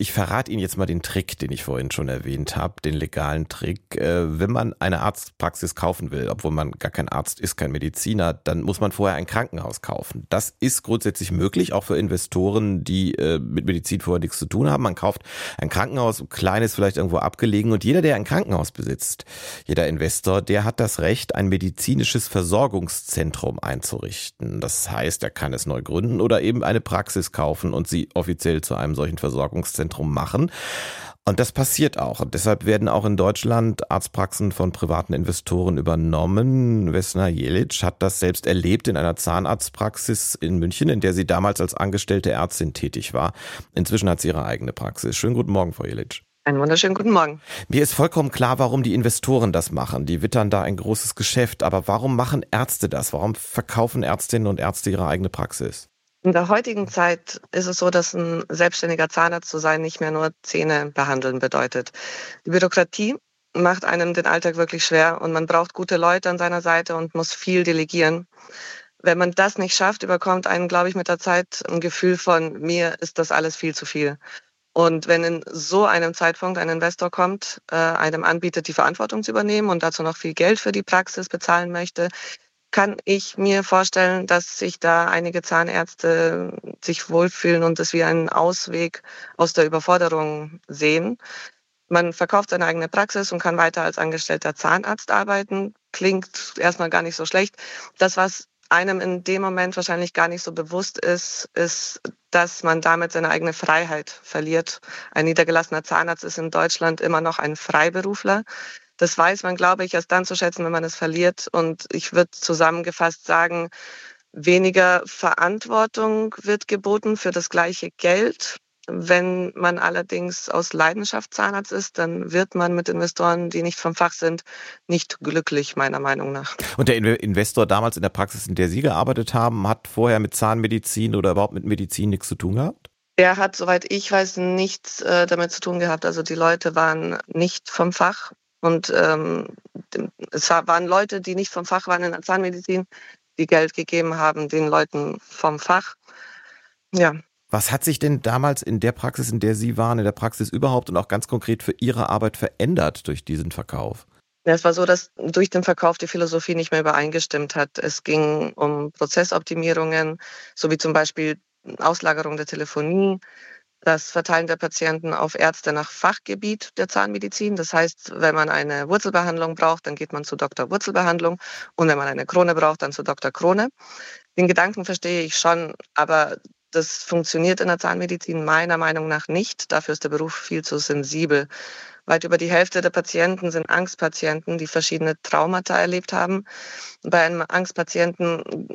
ich verrate Ihnen jetzt mal den Trick, den ich vorhin schon erwähnt habe, den legalen Trick. Äh, wenn man eine Arztpraxis kaufen will, obwohl man gar kein Arzt ist, kein Mediziner, dann muss man vorher ein Krankenhaus kaufen. Das ist grundsätzlich möglich, auch für Investoren, die äh, mit Medizin vorher nichts zu tun haben. Man kauft ein Krankenhaus, ein kleines vielleicht irgendwo abgelegen und jeder, der ein Krankenhaus besitzt, jeder Investor, der hat das Recht, ein medizinisches Versorgungszentrum einzurichten. Das heißt, er kann es neu gründen oder eben eine Praxis kaufen und sie offiziell zu einem solchen Versorgungszentrum Zentrum machen. Und das passiert auch. Und deshalb werden auch in Deutschland Arztpraxen von privaten Investoren übernommen. Vesna Jelic hat das selbst erlebt in einer Zahnarztpraxis in München, in der sie damals als angestellte Ärztin tätig war. Inzwischen hat sie ihre eigene Praxis. Schönen guten Morgen, Frau Jelic. Einen wunderschönen guten Morgen. Mir ist vollkommen klar, warum die Investoren das machen. Die wittern da ein großes Geschäft. Aber warum machen Ärzte das? Warum verkaufen Ärztinnen und Ärzte ihre eigene Praxis? In der heutigen Zeit ist es so, dass ein selbstständiger Zahnarzt zu sein nicht mehr nur Zähne behandeln bedeutet. Die Bürokratie macht einem den Alltag wirklich schwer und man braucht gute Leute an seiner Seite und muss viel delegieren. Wenn man das nicht schafft, überkommt einen, glaube ich, mit der Zeit ein Gefühl von, mir ist das alles viel zu viel. Und wenn in so einem Zeitpunkt ein Investor kommt, äh, einem anbietet, die Verantwortung zu übernehmen und dazu noch viel Geld für die Praxis bezahlen möchte, kann ich mir vorstellen, dass sich da einige Zahnärzte sich wohlfühlen und es wie einen Ausweg aus der Überforderung sehen. Man verkauft seine eigene Praxis und kann weiter als angestellter Zahnarzt arbeiten. Klingt erstmal gar nicht so schlecht. Das, was einem in dem Moment wahrscheinlich gar nicht so bewusst ist, ist, dass man damit seine eigene Freiheit verliert. Ein niedergelassener Zahnarzt ist in Deutschland immer noch ein Freiberufler. Das weiß man, glaube ich, erst dann zu schätzen, wenn man es verliert. Und ich würde zusammengefasst sagen, weniger Verantwortung wird geboten für das gleiche Geld. Wenn man allerdings aus Leidenschaft Zahnarzt ist, dann wird man mit Investoren, die nicht vom Fach sind, nicht glücklich, meiner Meinung nach. Und der Investor damals in der Praxis, in der Sie gearbeitet haben, hat vorher mit Zahnmedizin oder überhaupt mit Medizin nichts zu tun gehabt? Er hat, soweit ich weiß, nichts äh, damit zu tun gehabt. Also die Leute waren nicht vom Fach. Und ähm, es waren Leute, die nicht vom Fach waren in der Zahnmedizin, die Geld gegeben haben den Leuten vom Fach. Ja. Was hat sich denn damals in der Praxis, in der Sie waren, in der Praxis überhaupt und auch ganz konkret für Ihre Arbeit verändert durch diesen Verkauf? Ja, es war so, dass durch den Verkauf die Philosophie nicht mehr übereingestimmt hat. Es ging um Prozessoptimierungen, so wie zum Beispiel Auslagerung der Telefonie, das Verteilen der Patienten auf Ärzte nach Fachgebiet der Zahnmedizin. Das heißt, wenn man eine Wurzelbehandlung braucht, dann geht man zu Dr. Wurzelbehandlung und wenn man eine Krone braucht, dann zu Dr. Krone. Den Gedanken verstehe ich schon, aber das funktioniert in der Zahnmedizin meiner Meinung nach nicht. Dafür ist der Beruf viel zu sensibel. Weit über die Hälfte der Patienten sind Angstpatienten, die verschiedene Traumata erlebt haben. Bei einem Angstpatienten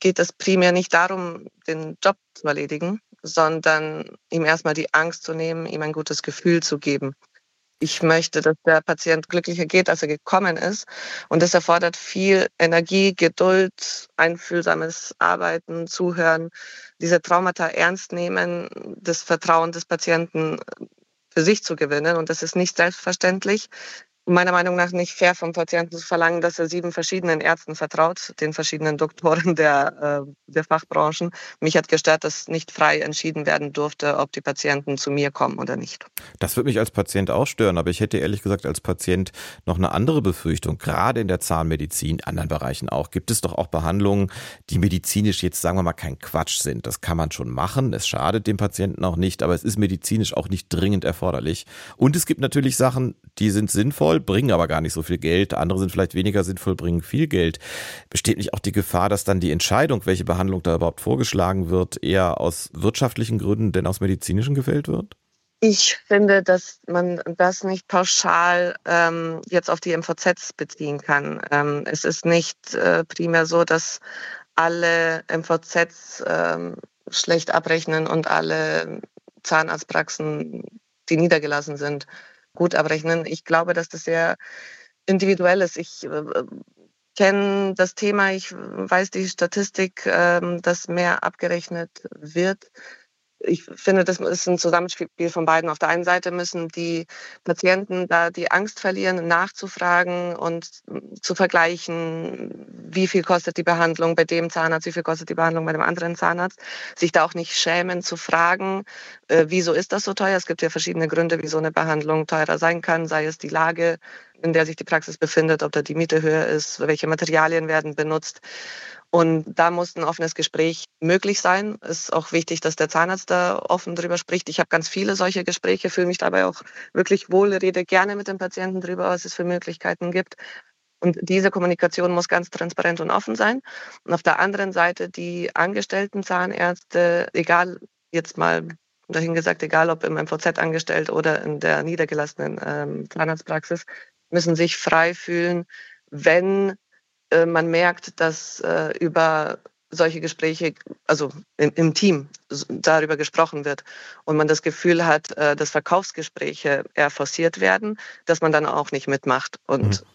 geht es primär nicht darum, den Job zu erledigen, sondern ihm erstmal die Angst zu nehmen, ihm ein gutes Gefühl zu geben. Ich möchte, dass der Patient glücklicher geht, als er gekommen ist. Und das erfordert viel Energie, Geduld, einfühlsames Arbeiten, Zuhören, diese Traumata ernst nehmen, das Vertrauen des Patienten für sich zu gewinnen. Und das ist nicht selbstverständlich meiner Meinung nach nicht fair vom Patienten zu verlangen, dass er sieben verschiedenen Ärzten vertraut, den verschiedenen Doktoren der, äh, der Fachbranchen. Mich hat gestört, dass nicht frei entschieden werden durfte, ob die Patienten zu mir kommen oder nicht. Das würde mich als Patient auch stören, aber ich hätte ehrlich gesagt als Patient noch eine andere Befürchtung. Gerade in der Zahnmedizin, anderen Bereichen auch, gibt es doch auch Behandlungen, die medizinisch jetzt, sagen wir mal, kein Quatsch sind. Das kann man schon machen. Es schadet dem Patienten auch nicht, aber es ist medizinisch auch nicht dringend erforderlich. Und es gibt natürlich Sachen, die sind sinnvoll sinnvoll, bringen aber gar nicht so viel Geld. Andere sind vielleicht weniger sinnvoll, bringen viel Geld. Besteht nicht auch die Gefahr, dass dann die Entscheidung, welche Behandlung da überhaupt vorgeschlagen wird, eher aus wirtschaftlichen Gründen denn aus medizinischen gefällt wird? Ich finde, dass man das nicht pauschal ähm, jetzt auf die MVZs beziehen kann. Ähm, es ist nicht äh, primär so, dass alle MVZs ähm, schlecht abrechnen und alle Zahnarztpraxen, die niedergelassen sind, gut abrechnen. Ich glaube, dass das sehr individuell ist. Ich äh, kenne das Thema, ich weiß die Statistik, äh, dass mehr abgerechnet wird. Ich finde, das ist ein Zusammenspiel von beiden. Auf der einen Seite müssen die Patienten da die Angst verlieren, nachzufragen und zu vergleichen, wie viel kostet die Behandlung bei dem Zahnarzt, wie viel kostet die Behandlung bei dem anderen Zahnarzt. Sich da auch nicht schämen zu fragen, äh, wieso ist das so teuer. Es gibt ja verschiedene Gründe, wieso eine Behandlung teurer sein kann, sei es die Lage, in der sich die Praxis befindet, ob da die Miete höher ist, welche Materialien werden benutzt. Und da muss ein offenes Gespräch möglich sein. Es ist auch wichtig, dass der Zahnarzt da offen drüber spricht. Ich habe ganz viele solche Gespräche, fühle mich dabei auch wirklich wohl, rede gerne mit dem Patienten drüber, was es für Möglichkeiten gibt. Und diese Kommunikation muss ganz transparent und offen sein. Und auf der anderen Seite die angestellten Zahnärzte, egal jetzt mal dahingesagt, egal ob im MVZ angestellt oder in der niedergelassenen ähm, Zahnarztpraxis, müssen sich frei fühlen, wenn äh, man merkt, dass äh, über solche Gespräche, also im, im, Team darüber gesprochen wird und man das Gefühl hat, äh, dass Verkaufsgespräche eher forciert werden, dass man dann auch nicht mitmacht und mhm.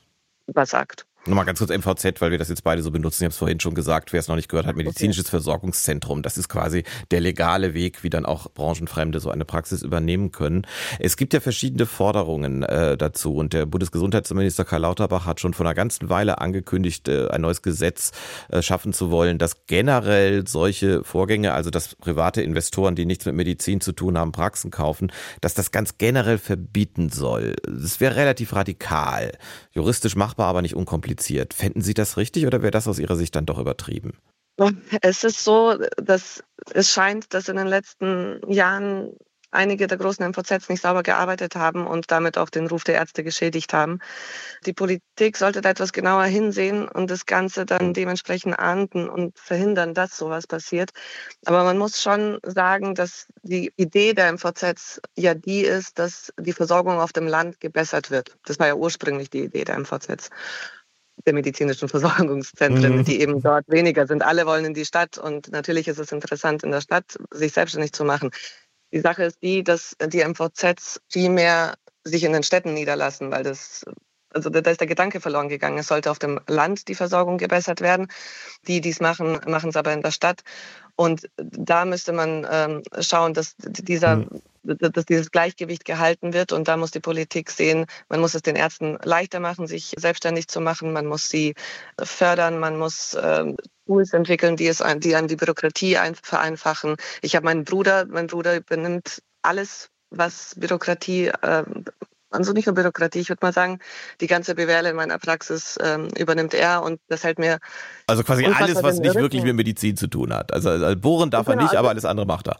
was sagt. Nochmal ganz kurz MVZ, weil wir das jetzt beide so benutzen. Ich habe es vorhin schon gesagt, wer es noch nicht gehört hat, medizinisches okay. Versorgungszentrum. Das ist quasi der legale Weg, wie dann auch Branchenfremde so eine Praxis übernehmen können. Es gibt ja verschiedene Forderungen äh, dazu und der Bundesgesundheitsminister Karl Lauterbach hat schon vor einer ganzen Weile angekündigt, äh, ein neues Gesetz äh, schaffen zu wollen, dass generell solche Vorgänge, also dass private Investoren, die nichts mit Medizin zu tun haben, Praxen kaufen, dass das ganz generell verbieten soll. Das wäre relativ radikal, juristisch machbar, aber nicht unkompliziert kompliziert. Fänden Sie das richtig oder wäre das aus Ihrer Sicht dann doch übertrieben? Es ist so, dass es scheint, dass in den letzten Jahren einige der großen MVZs nicht sauber gearbeitet haben und damit auch den Ruf der Ärzte geschädigt haben. Die Politik sollte da etwas genauer hinsehen und das Ganze dann dementsprechend ahnden und verhindern, dass sowas passiert. Aber man muss schon sagen, dass die Idee der MVZs ja die ist, dass die Versorgung auf dem Land gebessert wird. Das war ja ursprünglich die Idee der MVZs der medizinischen Versorgungszentren, mhm. die eben dort weniger sind. Alle wollen in die Stadt und natürlich ist es interessant, in der Stadt sich selbstständig zu machen. Die Sache ist die, dass die MVZs viel mehr sich in den Städten niederlassen, weil das also da ist der Gedanke verloren gegangen. Es sollte auf dem Land die Versorgung gebessert werden. Die, die es machen, machen es aber in der Stadt. Und da müsste man ähm, schauen, dass dieser mhm dass dieses Gleichgewicht gehalten wird. Und da muss die Politik sehen, man muss es den Ärzten leichter machen, sich selbstständig zu machen. Man muss sie fördern. Man muss ähm, Tools entwickeln, die es die an die Bürokratie vereinfachen. Ich habe meinen Bruder, mein Bruder übernimmt alles, was Bürokratie äh, also nicht nur Bürokratie, ich würde mal sagen, die ganze BWL in meiner Praxis ähm, übernimmt er und das hält mir. Also quasi alles, was nicht wirklich mit Medizin zu tun hat. Also, also bohren darf genau, er nicht, aber also alles andere macht er.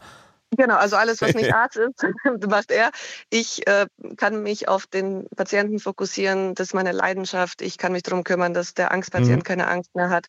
Genau, also alles, was nicht Arzt ist, macht er. Ich äh, kann mich auf den Patienten fokussieren, das ist meine Leidenschaft. Ich kann mich darum kümmern, dass der Angstpatient mhm. keine Angst mehr hat.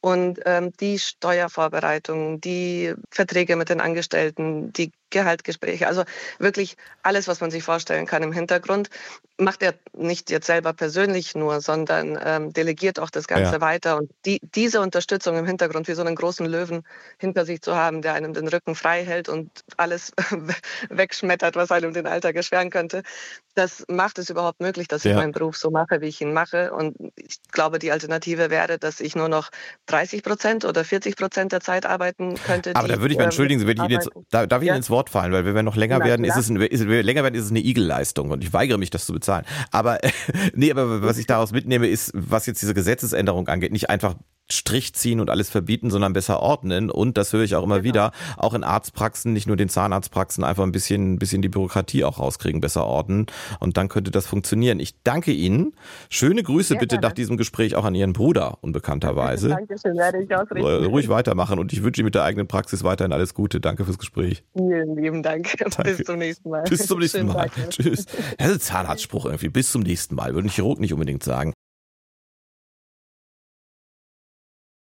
Und ähm, die Steuervorbereitung, die Verträge mit den Angestellten, die Gehaltgespräche, also wirklich alles, was man sich vorstellen kann im Hintergrund, macht er nicht jetzt selber persönlich nur, sondern ähm, delegiert auch das Ganze ja. weiter. Und die, diese Unterstützung im Hintergrund, wie so einen großen Löwen hinter sich zu haben, der einem den Rücken frei hält und alles wegschmettert, was einem den Alltag erschweren könnte, das macht es überhaupt möglich, dass ja. ich meinen Beruf so mache, wie ich ihn mache. Und ich glaube, die Alternative wäre, dass ich nur noch 30 Prozent oder 40 Prozent der Zeit arbeiten könnte. Aber da würde ich mal, entschuldigen Sie, ich Ihnen jetzt, da, darf ich ja? Ihnen ins Wort fallen, weil wenn wir noch länger Na, werden, ist es, ein, ist, länger werden, ist es eine Igelleistung und ich weigere mich, das zu bezahlen. Aber, nee, aber was ich daraus mitnehme, ist, was jetzt diese Gesetzesänderung angeht, nicht einfach Strich ziehen und alles verbieten, sondern besser ordnen. Und das höre ich auch immer genau. wieder, auch in Arztpraxen, nicht nur den Zahnarztpraxen, einfach ein bisschen, ein bisschen die Bürokratie auch rauskriegen, besser ordnen. Und dann könnte das funktionieren. Ich danke Ihnen. Schöne Grüße Sehr bitte gerne. nach diesem Gespräch auch an Ihren Bruder, unbekannterweise. Dankeschön, werde ich ausrichten. Ruhig weitermachen und ich wünsche Ihnen mit der eigenen Praxis weiterhin alles Gute. Danke fürs Gespräch. Vielen lieben Dank. Danke. Bis zum nächsten Mal. Bis zum nächsten Mal. Tschüss. Das ist ein Zahnarztspruch irgendwie. Bis zum nächsten Mal. Würde ein Chirurg nicht unbedingt sagen.